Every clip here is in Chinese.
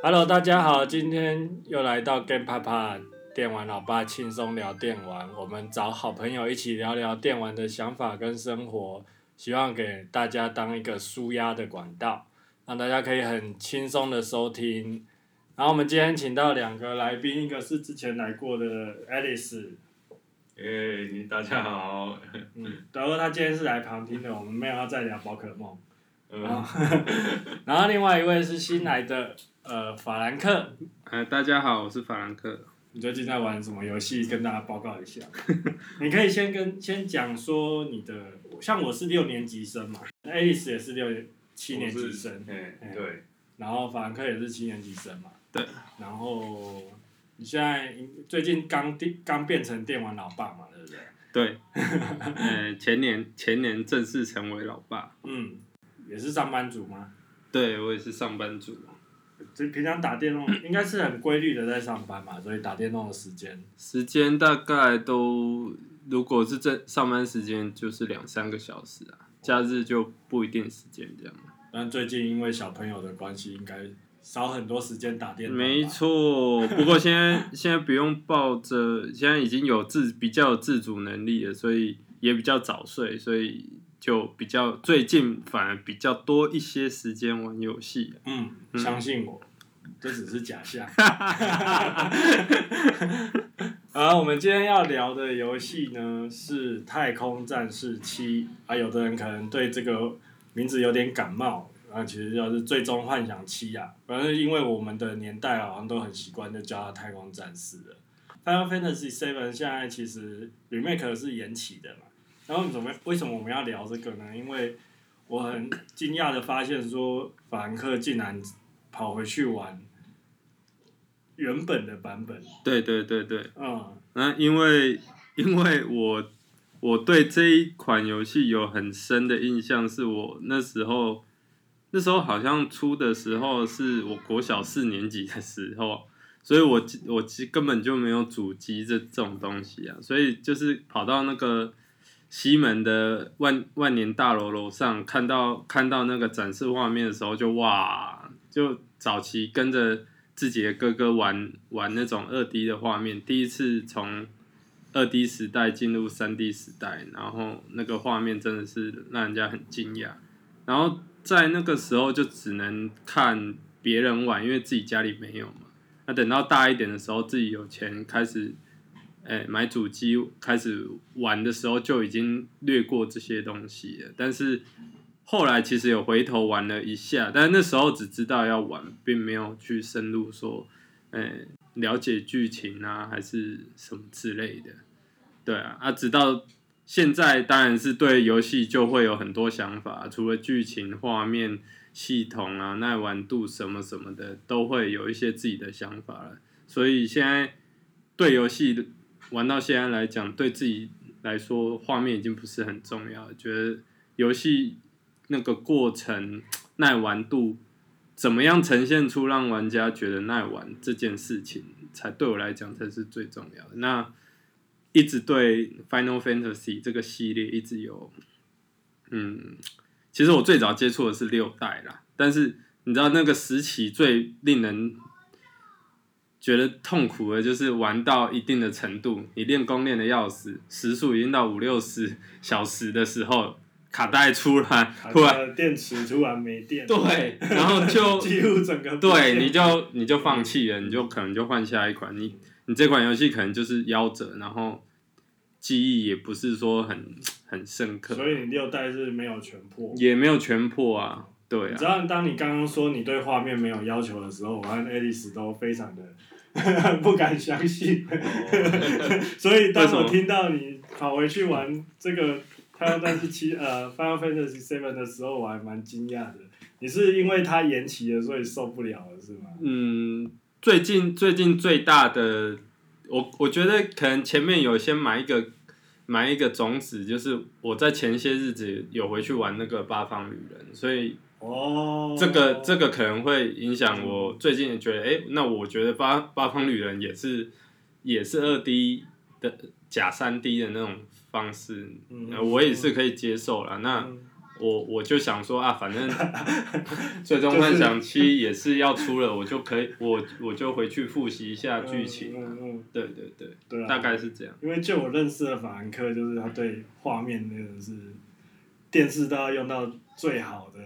Hello，大家好，今天又来到 Game Papa 电玩老爸轻松聊电玩，我们找好朋友一起聊聊电玩的想法跟生活，希望给大家当一个舒压的管道，让大家可以很轻松的收听。然后我们今天请到两个来宾，一个是之前来过的 Alice，诶，你大家好。嗯，然后他今天是来旁听的，我们没有要再聊宝可梦。嗯。然后另外一位是新来的。呃，法兰克，呃，大家好，我是法兰克。你最近在玩什么游戏？跟大家报告一下。你可以先跟先讲说你的，像我是六年级生嘛，Alice 也是六七年级生，哎，对。然后法兰克也是七年级生嘛。对。然后你现在最近刚电刚变成电玩老爸嘛，对不对？对。呃，前年前年正式成为老爸。嗯。也是上班族吗？对，我也是上班族。所以平常打电动应该是很规律的在上班嘛，所以打电动的时间。时间大概都，如果是在上班时间就是两三个小时啊，假日就不一定时间这样。但最近因为小朋友的关系，应该少很多时间打电动。没错，不过现在现在不用抱着，现在已经有自比较有自主能力了，所以也比较早睡，所以。就比较最近反而比较多一些时间玩游戏。嗯，相信我，这只是假象。啊，我们今天要聊的游戏呢是《太空战士七》啊，有的人可能对这个名字有点感冒啊，其实就是《最终幻想七》啊。反正因为我们的年代好像都很习惯就叫它《太空战士》了。《Final Fantasy Seven》现在其实 remake 是延期的嘛。然后怎么？为什么我们要聊这个呢？因为我很惊讶的发现，说法兰克竟然跑回去玩原本的版本。对对对对。嗯。那因为因为我我对这一款游戏有很深的印象，是我那时候那时候好像出的时候是我国小四年级的时候，所以我我其实根本就没有主机这这种东西啊，所以就是跑到那个。西门的万万年大楼楼上，看到看到那个展示画面的时候就，就哇！就早期跟着自己的哥哥玩玩那种二 D 的画面，第一次从二 D 时代进入三 D 时代，然后那个画面真的是让人家很惊讶。然后在那个时候就只能看别人玩，因为自己家里没有嘛。那等到大一点的时候，自己有钱开始。哎，买主机开始玩的时候就已经略过这些东西了，但是后来其实有回头玩了一下，但那时候只知道要玩，并没有去深入说，嗯，了解剧情啊，还是什么之类的。对啊，啊，直到现在当然是对游戏就会有很多想法，除了剧情、画面、系统啊、耐玩度什么什么的，都会有一些自己的想法了。所以现在对游戏。玩到现在来讲，对自己来说，画面已经不是很重要。觉得游戏那个过程耐玩度怎么样呈现出让玩家觉得耐玩这件事情，才对我来讲才是最重要的。那一直对 Final Fantasy 这个系列一直有，嗯，其实我最早接触的是六代啦，但是你知道那个时期最令人。觉得痛苦的，就是玩到一定的程度，你练功练的要死，时速已经到五六十小时的时候，卡带出来，突然。电池突然没电，对，然后就 几乎整个对，你就你就放弃了，你就可能就换下一款，你你这款游戏可能就是夭折，然后记忆也不是说很 很深刻，所以你六代是没有全破，也没有全破啊。对啊，你知道，当你刚刚说你对画面没有要求的时候，我和 Alice 都非常的 不敢相信。所以当我听到你跑回去玩这个《Final Fantasy 7》呃《Final Fantasy VII》的时候，我还蛮惊讶的。你是因为它延期了，所以受不了了，是吗？嗯，最近最近最大的，我我觉得可能前面有先埋一个埋一个种子，就是我在前些日子有回去玩那个《八方旅人》，所以。哦，这个这个可能会影响我最近也觉得，哎，那我觉得八八方旅人也是也是二 D 的假三 D 的那种方式，嗯，我也是可以接受了。那我我就想说啊，反正 最终幻想七也是要出了，我就可以我我就回去复习一下剧情。嗯嗯，嗯。对对对。对啊。大概是这样。因为就我认识的法兰克，就是他对画面那个是电视都要用到最好的，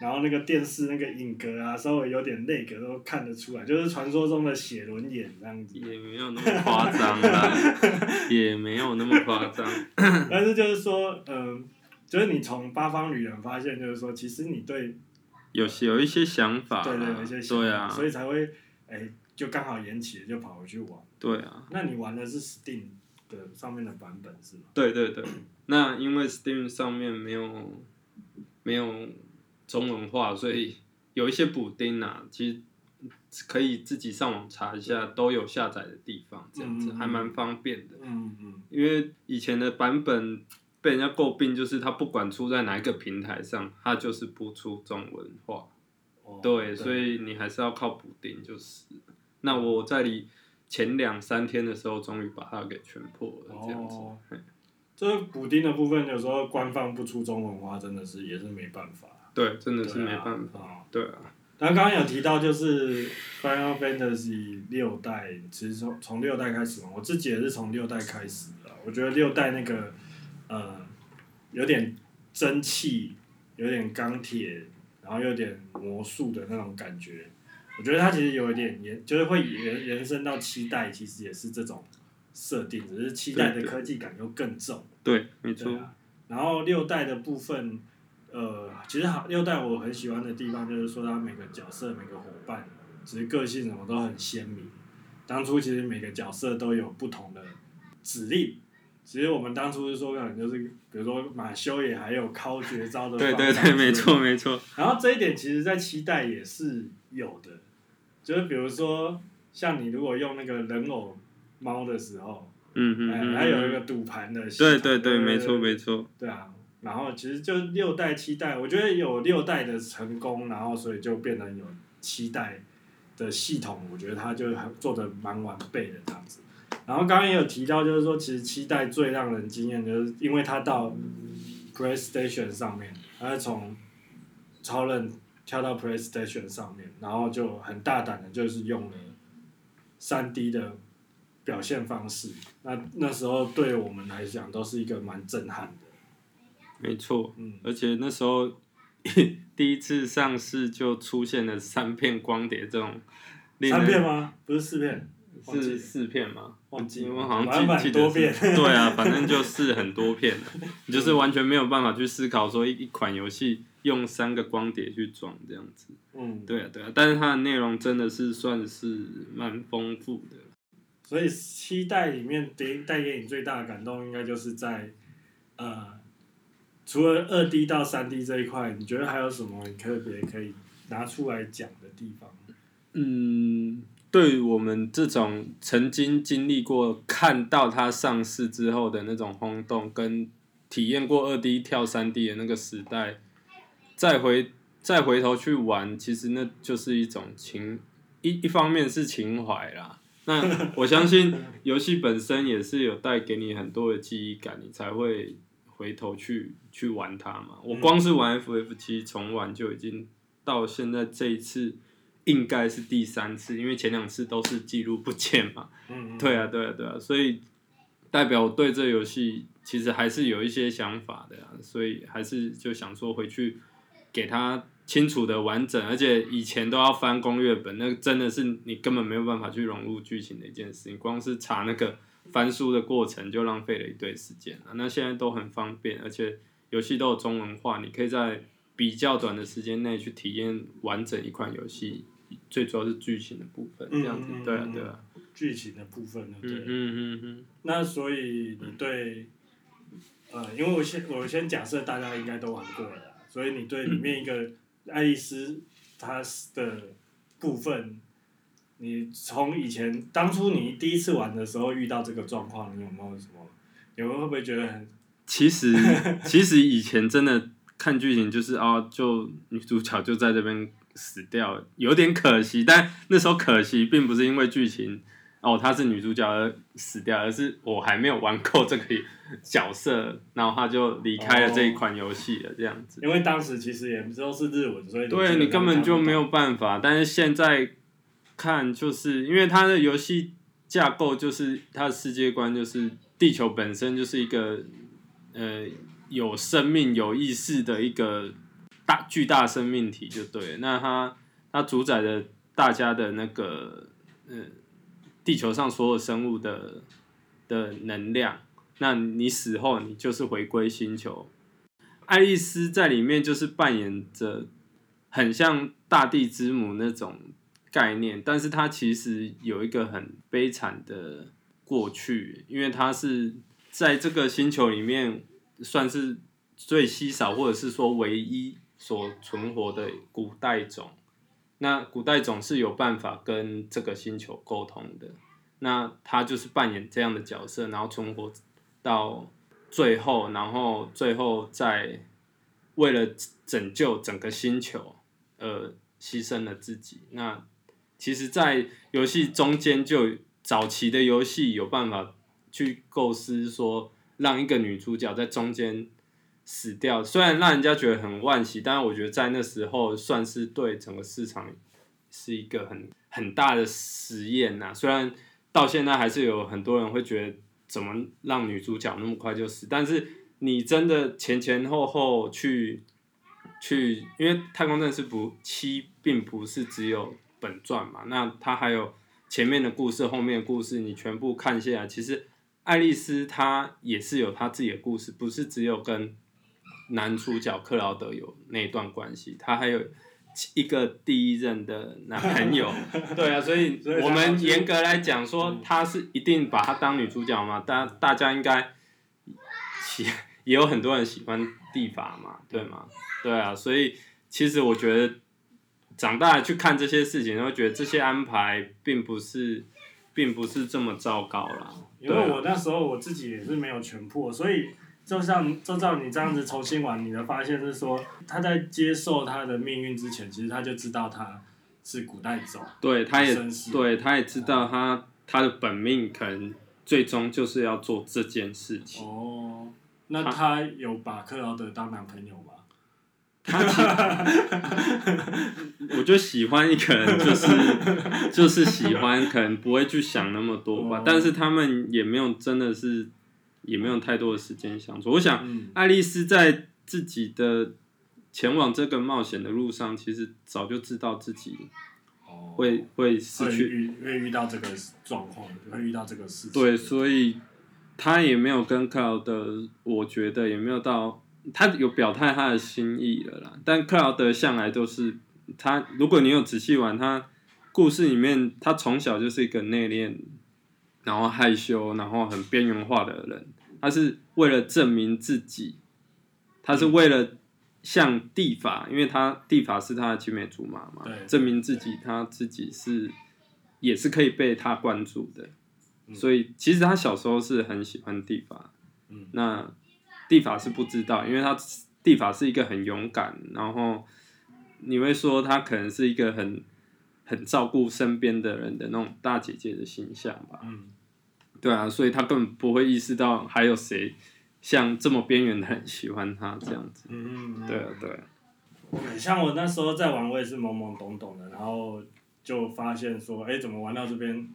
然后那个电视那个影格啊，稍微有点那个都看得出来，就是传说中的写轮眼这样子。也没有那么夸张啦，也没有那么夸张。但是就是说，嗯。就是你从八方旅人发现，就是说，其实你对有有一些想法，对对，有一些想法，对啊，所以才会，哎、欸，就刚好延期了，就跑回去玩。对啊。那你玩的是 Steam 的上面的版本是吗？对对对。那因为 Steam 上面没有没有中文化，所以有一些补丁啊，其实可以自己上网查一下，都有下载的地方，这样子、嗯、还蛮方便的。嗯嗯。因为以前的版本。被人家诟病就是它不管出在哪一个平台上，它就是不出中文化。哦、对，对，所以你还是要靠补丁，就是。那我在你前两三天的时候，终于把它给全破了，这样子。哦、这个补丁的部分，有时候官方不出中文化，真的是也是没办法。对，真的是没办法。对啊。然后刚刚有提到，就是 Final Fantasy 六代，其实从从六代开始嘛，我自己也是从六代开始的。我觉得六代那个。呃，有点蒸汽，有点钢铁，然后有点魔术的那种感觉。我觉得它其实有一点延，就是会延延伸到七代，其实也是这种设定，只是七代的科技感又更重。对，没错。然后六代的部分，呃，其实好，六代我很喜欢的地方就是说，它每个角色、每个伙伴，其实个性什么都很鲜明。当初其实每个角色都有不同的指令。其实我们当初是说，可能就是，比如说马修也还有靠绝招的。对对对，没错没错。然后这一点其实，在期待也是有的，就是比如说，像你如果用那个人偶猫的时候，嗯嗯嗯，还有一个赌盘的。对对对，没错没错。对啊，然后其实就六代七代，我觉得有六代的成功，然后所以就变成有七代的系统，我觉得它就很做的蛮完备的这样子。然后刚刚也有提到，就是说，其实七代最让人惊艳，就是因为它到 PlayStation 上面，它是从超任跳到 PlayStation 上面，然后就很大胆的，就是用了三 D 的表现方式。那那时候对我们来讲，都是一个蛮震撼的。没错，嗯，而且那时候 第一次上市就出现了三片光碟这种。三片吗？不是四片。是四片吗？忘记，我好像记记得是。对啊，反正就 是很多片，你就是完全没有办法去思考说一一款游戏用三个光碟去装这样子。嗯，对啊对啊，但是它的内容真的是算是蛮丰富的。所以七代里面给带给你最大的感动，应该就是在呃，除了二 D 到三 D 这一块，你觉得还有什么特别可以拿出来讲的地方？嗯。对我们这种曾经经历过看到它上市之后的那种轰动，跟体验过二 D 跳三 D 的那个时代，再回再回头去玩，其实那就是一种情一一方面是情怀啦。那我相信游戏本身也是有带给你很多的记忆感，你才会回头去去玩它嘛。我光是玩 FF 七重玩就已经到现在这一次。应该是第三次，因为前两次都是记录不见嘛。嗯嗯。对啊，对啊，对啊，所以代表我对这游戏其实还是有一些想法的啊，所以还是就想说回去给它清楚的完整，而且以前都要翻攻略本，那真的是你根本没有办法去融入剧情的一件事情，光是查那个翻书的过程就浪费了一堆时间啊。那现在都很方便，而且游戏都有中文化，你可以在比较短的时间内去体验完整一款游戏。最主要是剧情的部分，这样子，嗯、对啊，对啊，剧情的部分呢，对，嗯嗯嗯，那所以你对，呃，因为我先我先假设大家应该都玩过了，所以你对里面一个爱丽丝她的部分，你从以前当初你第一次玩的时候遇到这个状况，你有没有什么？有没有会不会觉得很？其实其实以前真的看剧情就是啊，就女主角就在这边。死掉有点可惜，但那时候可惜并不是因为剧情哦她是女主角而死掉，而是我还没有玩够这个角色，然后她就离开了这一款游戏了，这样子。因为当时其实也不知道是日文，所以对你根本就没有办法。但是现在看，就是因为它的游戏架构就是它的世界观就是地球本身就是一个呃有生命有意识的一个大巨大生命体，就对。那它它主宰着大家的那个呃地球上所有生物的的能量。那你死后，你就是回归星球。爱丽丝在里面就是扮演着很像大地之母那种概念，但是它其实有一个很悲惨的过去，因为它是在这个星球里面算是最稀少或者是说唯一所存活的古代种。那古代种是有办法跟这个星球沟通的，那她就是扮演这样的角色，然后存活。到最后，然后最后再为了拯救整个星球而牺牲了自己。那其实，在游戏中间就早期的游戏有办法去构思说，让一个女主角在中间死掉，虽然让人家觉得很惋惜，但是我觉得在那时候算是对整个市场是一个很很大的实验呐。虽然到现在还是有很多人会觉得。怎么让女主角那么快就死？但是你真的前前后后去去，因为《太空战士不七》并不是只有本传嘛，那它还有前面的故事、后面的故事，你全部看下来，其实爱丽丝她也是有她自己的故事，不是只有跟男主角克劳德有那一段关系，她还有。一个第一任的男朋友，对啊，所以我们严格来讲说，他是一定把她当女主角嘛？大大家应该喜也有很多人喜欢蒂法嘛，对吗？对啊，所以其实我觉得长大了去看这些事情，然后觉得这些安排并不是，并不是这么糟糕啦。因为我那时候我自己也是没有全破，所以。就像就照你这样子重新玩，你的发现是说，他在接受他的命运之前，其实他就知道他是古代种，对，他也对，他也知道他、嗯、他的本命可能最终就是要做这件事情。哦，那他有把克劳德当男朋友吗？他我就喜欢一个人，就是 就是喜欢，可能不会去想那么多吧。哦、但是他们也没有真的是。也没有太多的时间相处。我想，爱丽丝在自己的前往这个冒险的路上，其实早就知道自己会会失去，会遇到这个状况，会遇到这个事情。对，所以他也没有跟克劳德，我觉得也没有到，他有表态他的心意了啦。但克劳德向来都是他，如果你有仔细玩他故事里面，他从小就是一个内敛，然后害羞，然后很边缘化的人。他是为了证明自己，他是为了向地法，因为他地法是他的青梅竹马嘛，证明自己他自己是也是可以被他关注的，所以其实他小时候是很喜欢地法，那蒂法是不知道，因为他地法是一个很勇敢，然后你会说他可能是一个很很照顾身边的人的那种大姐姐的形象吧。嗯对啊，所以他根本不会意识到还有谁像这么边缘的人喜欢他这样子。嗯嗯。对啊，对啊。像我那时候在玩，我也是懵懵懂懂的，然后就发现说，哎，怎么玩到这边，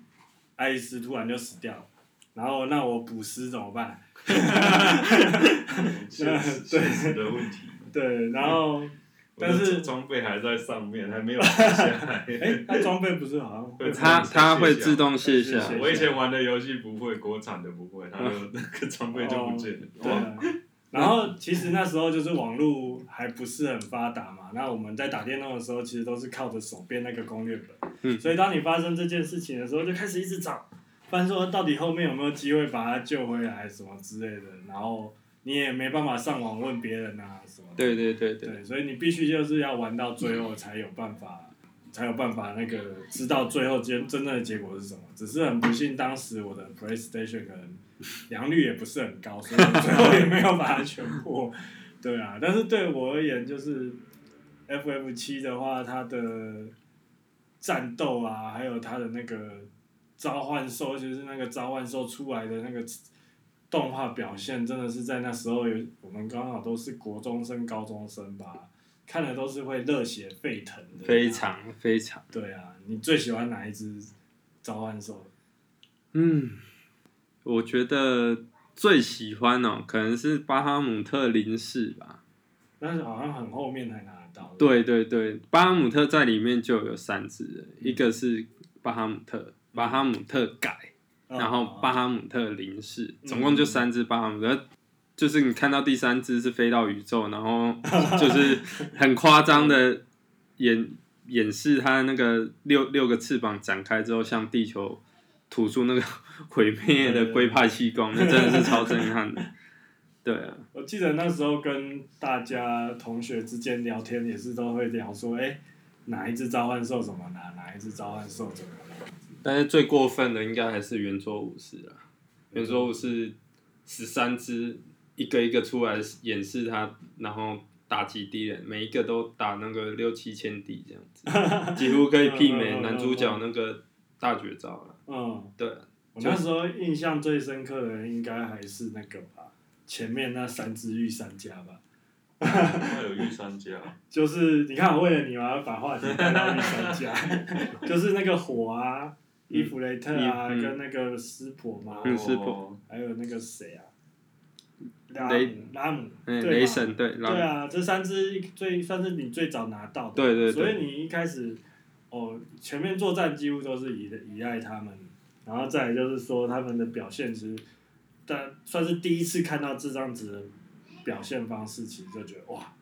爱丽丝突然就死掉了，然后那我补尸怎么办？哈哈哈现实的问题。对，然后。但是装备还在上面，还没有卸下来。哎，他装备不是好像他他会自动卸下。我以前玩的游戏不会，国产的不会，他的那个装备就不见了。哦、对。然后其实那时候就是网络还不是很发达嘛，那我们在打电动的时候，其实都是靠着手边那个攻略本。嗯。所以当你发生这件事情的时候，就开始一直找，翻说到底后面有没有机会把他救回来什么之类的，然后。你也没办法上网问别人啊什么的。对对对对。对，所以你必须就是要玩到最后才有办法，才有办法那个知道最后真真正的结果是什么。只是很不幸，当时我的 PlayStation 可能良率也不是很高，所以最后也没有把它全破。对啊，但是对我而言，就是 FF 七的话，它的战斗啊，还有它的那个召唤兽，就是那个召唤兽出来的那个动画表现，真的是在那时候有我们刚好都是国中生、高中生吧，看的都是会热血沸腾的。非常非常。对啊，你最喜欢哪一只召唤兽？嗯，我觉得最喜欢哦，可能是巴哈姆特零式吧。但是好像很后面才拿得到。对对对，巴哈姆特在里面就有三只，嗯、一个是巴哈姆特，巴哈姆特改，嗯、然后巴哈姆特零式，嗯、总共就三只巴哈姆特。嗯、就是你看到第三只是飞到宇宙，然后 就是很夸张的 演演示它那个六六个翅膀展开之后，向地球吐出那个毁灭的龟派气功，那真的是超震撼的。对啊，我记得那时候跟大家同学之间聊天，也是都会聊说，哎，哪一只召唤兽怎么拿，哪一只召唤兽怎么拿。但是最过分的应该还是圆桌武士啊，圆桌武士十三只，一个一个出来演示他，然后打击敌人，每一个都打那个六七千滴这样子，几乎可以媲美男主角那个大绝招了。嗯，对。我那时候印象最深刻的应该还是那个吧。前面那三只御三家吧，还有御三家，就是你看我为了你嘛，把话题带到御三家，就是那个火啊，伊芙雷特啊，跟那个湿婆嘛，还有那个谁啊，拉姆拉姆，对雷神对，对啊，这三只最算是你最早拿到的，对对对，所以你一开始哦，前面作战几乎都是依依赖他们，然后再来就是说他们的表现其实。但算是第一次看到这张纸的表现方式，其实就觉得哇，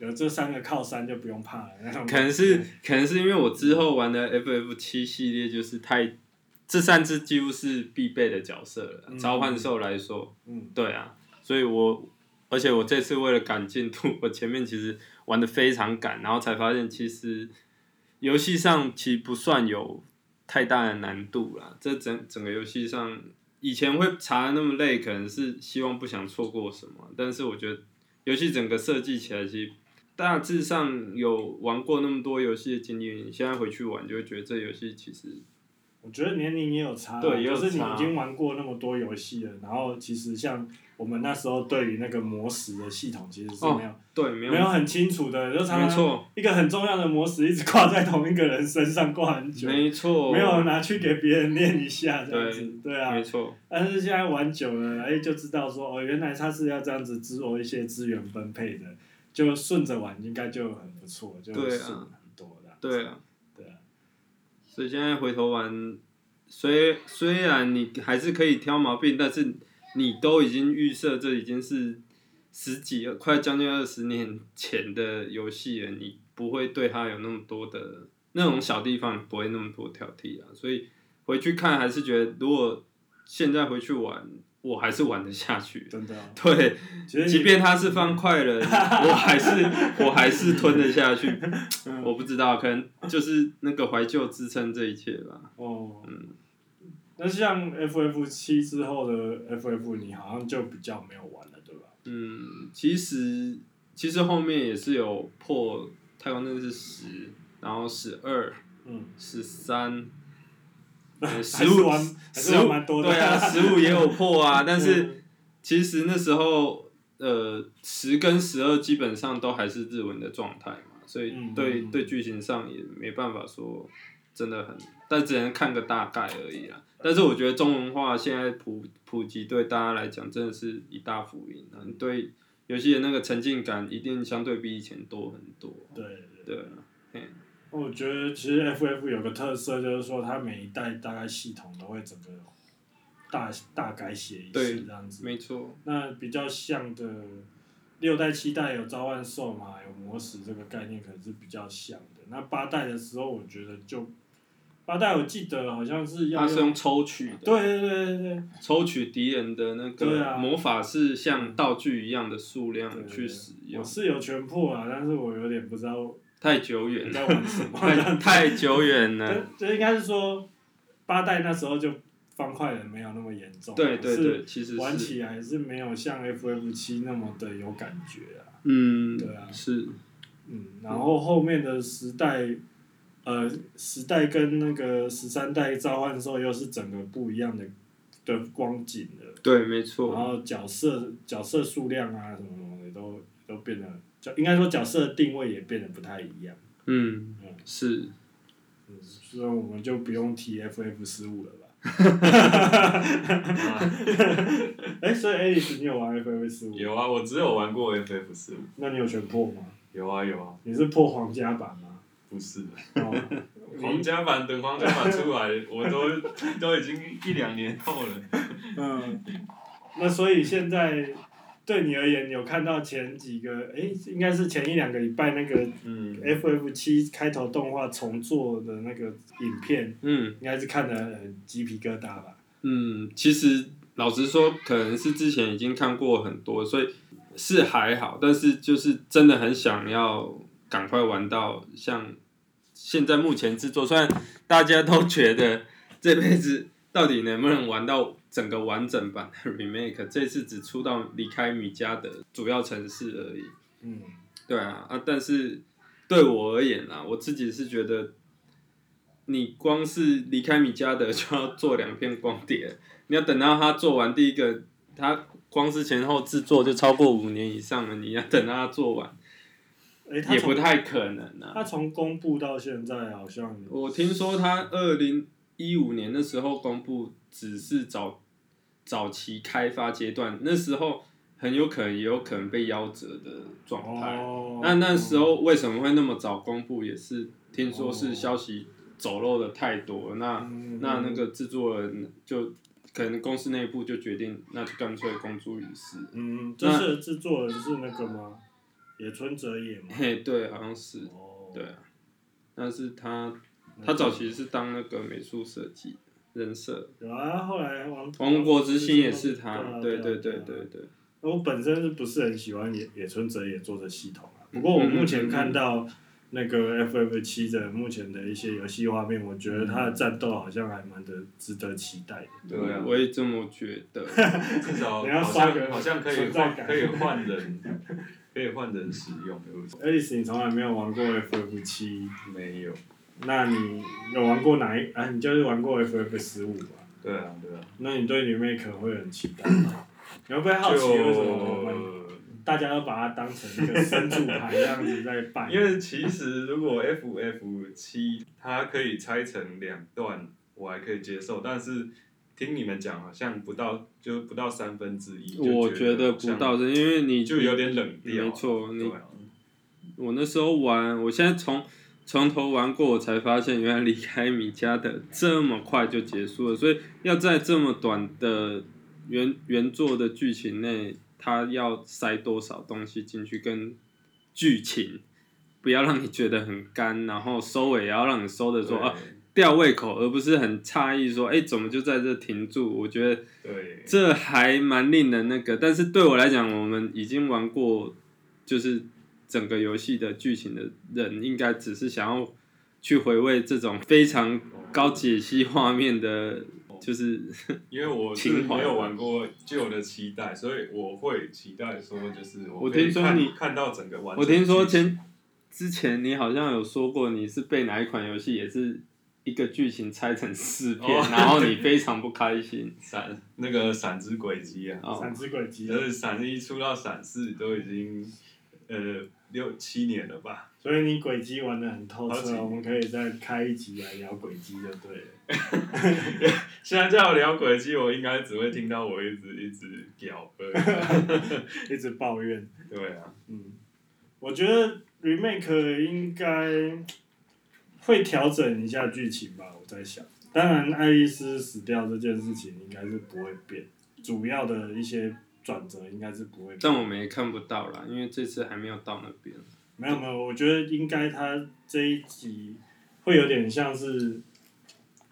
有这三个靠山就不用怕了。可能是可能是因为我之后玩的 FF 七系列就是太，这三只几乎是必备的角色了。嗯、召唤兽来说，嗯，对啊，所以我而且我这次为了赶进度，我前面其实玩的非常赶，然后才发现其实游戏上其实不算有太大的难度啦。这整整个游戏上。以前会查的那么累，可能是希望不想错过什么。但是我觉得游戏整个设计起来，其实大致上有玩过那么多游戏的经验，你现在回去玩就会觉得这游戏其实。我觉得年龄也有差，对，就是你已经玩过那么多游戏了，然后其实像我们那时候对于那个魔石的系统其实是没有，哦、对，没有，没有很清楚的，就常常一个很重要的魔石一直挂在同一个人身上挂很久，没错，没有拿去给别人练一下这样子，对，对啊，没错。但是现在玩久了，哎，就知道说哦，原来他是要这样子自我一些资源分配的，就顺着玩应该就很不错，就顺很多的，对啊。所以现在回头玩，虽虽然你还是可以挑毛病，但是你都已经预设这已经是十几快将近二十年前的游戏了，你不会对它有那么多的那种小地方不会那么多挑剔啊。所以回去看还是觉得，如果现在回去玩。我还是玩得下去，真的、啊。对，即便他是方块了，我还是我还是吞得下去。嗯、我不知道，可能就是那个怀旧支撑这一切吧。哦。嗯。那像 FF 七之后的 FF，你好像就比较没有玩了，对吧？嗯，其实其实后面也是有破太空战士十，然后十二，嗯，十三。十五，十五蛮多的。对啊，十五也有破啊，但是其实那时候，呃，十跟十二基本上都还是日文的状态嘛，所以对对剧情上也没办法说真的很，但只能看个大概而已啊。但是我觉得中文化现在普普及对大家来讲真的是一大福音啊！你对游戏的那个沉浸感一定相对比以前多很多。对对对。我觉得其实 FF 有个特色，就是说它每一代大概系统都会整个大大改写一次这样子。没错。那比较像的六代、七代有召唤兽嘛，有魔石这个概念可能是比较像的。那八代的时候，我觉得就八代我记得好像是它是用抽取的。对对对对对。抽取敌人的那个魔法是像道具一样的数量去使用。我是有全破啊，但是我有点不知道。太久远，太太久远了。就应该是说，八代那时候就方块人没有那么严重，对对对，其实玩起来是没有像 FF 七那么的有感觉啊。嗯，对啊，是。嗯，然后后面的时代，呃，时代跟那个十三代召唤兽又是整个不一样的的光景了。对，没错。然后角色角色数量啊什么什么的都都变得，就应该说角色的定位也变得不太一样。嗯，嗯是。嗯，所以我们就不用提 FF 十五了吧？哎，所以 Alice 你有玩 FF 十五？有啊，我只有玩过 FF 十五。那你有全破吗？有啊有啊。你是破皇家版吗？不是。哦。皇家版等皇家版出来，我都都已经一两年后了。嗯。那所以现在对你而言，你有看到前几个？哎，应该是前一两个礼拜那个嗯 FF 七开头动画重做的那个影片。嗯。应该是看的很鸡皮疙瘩吧？嗯，其实老实说，可能是之前已经看过很多，所以是还好。但是就是真的很想要赶快玩到像现在目前制作，虽然大家都觉得这辈子到底能不能玩到整个完整版的 remake，这次只出到离开米家的主要城市而已。嗯，对啊啊！但是对我而言啊，我自己是觉得。你光是离开米家的就要做两片光碟，你要等到他做完第一个，他光是前后制作就超过五年以上了，你要等到他做完，欸、也不太可能啊。他从公布到现在好像，我听说他二零一五年的时候公布，只是早早期开发阶段，那时候很有可能也有可能被夭折的状态。哦、那那时候为什么会那么早公布，也是听说是消息。走漏的太多，那、嗯、那那个制作人就可能公司内部就决定，那就干脆公诸于世。嗯，这是制作人是那个吗？野村哲也吗？嘿，对，好像是。哦。对啊，但是他他早期是当那个美术设计人设。有啊，后来王王国之心也是他，对对对对对。我本身是不是很喜欢野野村哲也做的系统啊？不过我目前看到。那个 FF 七的目前的一些游戏画面，我觉得他的战斗好像还蛮的值得期待的。对啊，我也这么觉得。至少 好像好像可以换可以换人，可以换人使用。Alice，你从来没有玩过 FF 七？没有。那你有玩过哪一？啊，你就是玩过 FF 十五吧？对啊，对啊。那你对 Remake 会很期待吗？你会不会好奇为什么？大家都把它当成一个神主牌这样子在办。因为其实如果 FF 七它可以拆成两段，我还可以接受。但是听你们讲，好像不到就不到三分之一。我觉得不到，是因为你就有点冷掉。没错，你。啊、我那时候玩，我现在从从头玩过，我才发现原来离开米家的这么快就结束了。所以要在这么短的原原作的剧情内。他要塞多少东西进去，跟剧情不要让你觉得很干，然后收尾也要让你收的说啊吊胃口，而不是很诧异说哎、欸、怎么就在这停住？我觉得这还蛮令人那个。但是对我来讲，我们已经玩过就是整个游戏的剧情的人，应该只是想要去回味这种非常高解析画面的。就是因为我是没有玩过旧的期待，所以我会期待说，就是我听说你看到整个完。我听说前之前你好像有说过，你是被哪一款游戏也是一个剧情拆成四片，哦、然后你非常不开心。闪那个闪之轨迹啊，闪之轨迹，就是闪一出到闪四都已经呃六七年了吧。所以你轨迹玩的很透彻，我们可以再开一集来聊轨迹就对了。现在叫我聊轨迹，我应该只会听到我一直一直屌，一直抱怨。对啊。嗯，我觉得 remake 应该会调整一下剧情吧，我在想。当然，爱丽丝死掉这件事情应该是不会变，主要的一些转折应该是不会。但我们也看不到啦，因为这次还没有到那边。没有没有，我觉得应该他这一集会有点像是，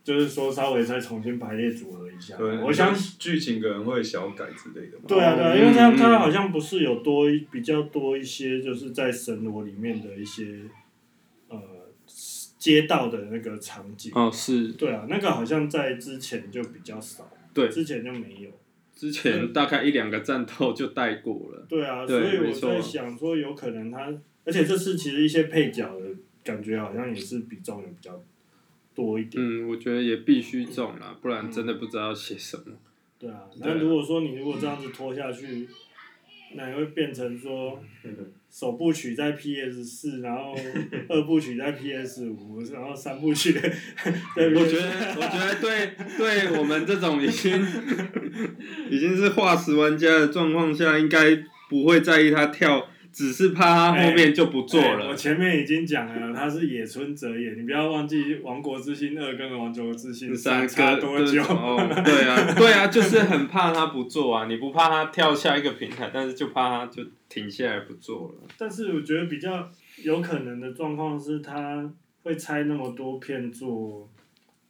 就是说稍微再重新排列组合一下。对，我想剧情可能会小改之类的。对啊对啊，因为他他好像不是有多比较多一些，就是在神罗里面的一些呃街道的那个场景。哦，是。对啊，那个好像在之前就比较少。对。之前就没有。之前大概一两个战斗就带过了。对啊，所以我在想说，有可能他。而且这次其实一些配角的感觉好像也是比重也比较多一点。嗯，我觉得也必须重啦，不然真的不知道写什么。对啊，那如果说你如果这样子拖下去，那也会变成说，首部曲在 PS 四，然后 二部曲在 PS 五，然后三部曲。我觉得，我觉得对对我们这种已经 已经是化石玩家的状况下，应该不会在意他跳。只是怕他后面就不做了。欸欸、我前面已经讲了，他是野村哲也，你不要忘记《王国之心二》跟《王国之心三》差多久？哦，对啊，对啊，就是很怕他不做啊！你不怕他跳下一个平台，但是就怕他就停下来不做了。但是我觉得比较有可能的状况是，他会拆那么多片做，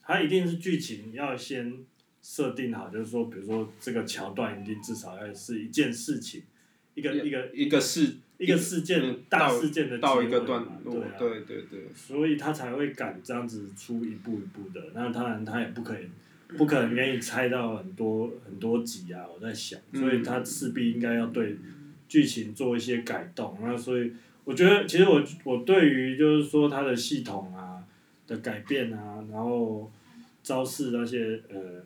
他一定是剧情要先设定好，就是说，比如说这个桥段一定至少要是一件事情，一个一个一个事。一个事件，嗯、大事件的到一个段落，对啊，对对对，所以他才会敢这样子出一步一步的。那当然，他也不可以，不可能愿意猜到很多很多集啊。我在想，所以他势必应该要对剧情做一些改动。那所以我觉得，其实我我对于就是说他的系统啊的改变啊，然后招式那些呃，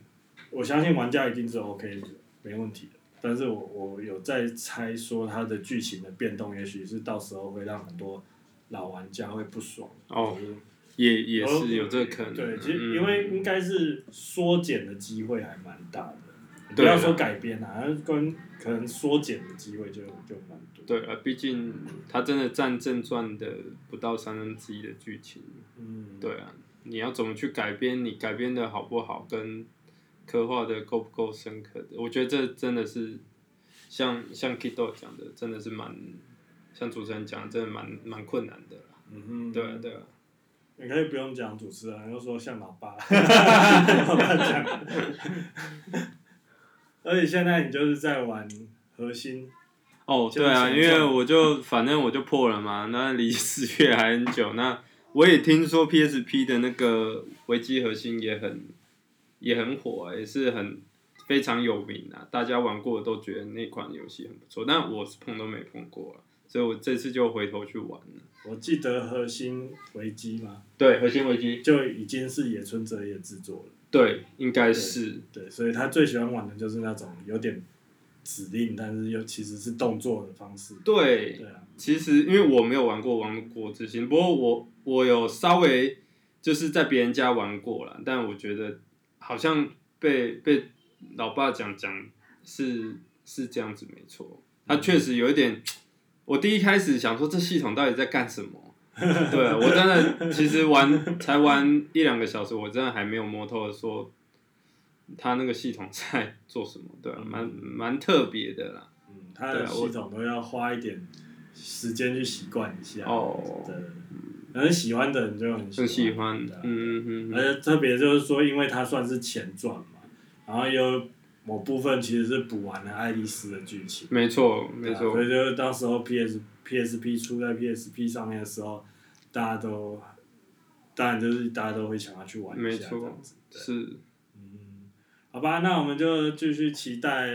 我相信玩家一定是 OK 的，没问题的。但是我我有在猜说它的剧情的变动，也许是到时候会让很多老玩家会不爽。哦，也也是有这个可能。对，其实因为应该是缩减的机会还蛮大的，嗯、不要说改编啊，跟可能缩减的机会就就蛮多。对啊，毕竟它真的占正传的不到三分之一的剧情。嗯。对啊，你要怎么去改编？你改编的好不好？跟刻画的够不够深刻的？我觉得这真的是像像 Kido 讲的，真的是蛮像主持人讲的，真的蛮蛮困难的。嗯哼，对啊对啊。你可以不用讲主持人，又说像老爸。老爸讲。而且现在你就是在玩核心。哦，对啊，因为我就反正我就破了嘛，那离十月还很久。那我也听说 PSP 的那个维基核心也很。也很火啊，也是很非常有名啊，大家玩过的都觉得那款游戏很不错，但我是碰都没碰过啊，所以我这次就回头去玩了。我记得核心危机吗，对，核心危机就已经是野村哲也制作了。对，应该是对。对，所以他最喜欢玩的就是那种有点指令，但是又其实是动作的方式。对，对啊，其实因为我没有玩过《王国之心》，不过我我有稍微就是在别人家玩过了，但我觉得。好像被被老爸讲讲是是这样子没错，他确实有一点。我第一开始想说这系统到底在干什么？对啊，我真的其实玩才玩一两个小时，我真的还没有摸透说他那个系统在做什么。对啊，蛮蛮特别的啦。嗯，他的系统都要花一点时间去习惯一下。哦。对。很喜欢的人就很喜欢，很喜欢的，嗯嗯，而且特别就是说，因为它算是前传嘛，然后有某部分其实是补完了爱丽丝的剧情。没错，没错。所以就是到时候 PS PSP 出在 PSP 上面的时候，大家都，当然就是大家都会想要去玩一下这样子。是。嗯，好吧，那我们就继续期待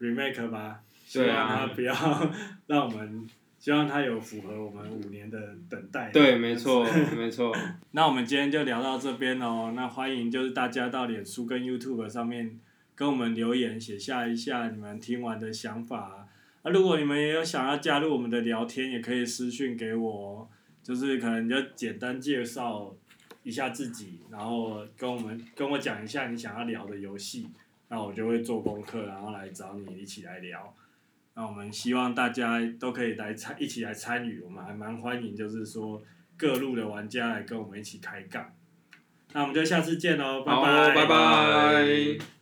remake 吧，希望它不要 让我们。希望它有符合我们五年的等待。对，没错，没错。那我们今天就聊到这边哦。那欢迎就是大家到脸书跟 YouTube 上面跟我们留言，写下一下你们听完的想法。啊，如果你们也有想要加入我们的聊天，也可以私讯给我，就是可能就简单介绍一下自己，然后跟我们跟我讲一下你想要聊的游戏，那我就会做功课，然后来找你一起来聊。那我们希望大家都可以来参一起来参与，我们还蛮欢迎，就是说各路的玩家来跟我们一起开杠。那我们就下次见喽，拜拜，拜拜。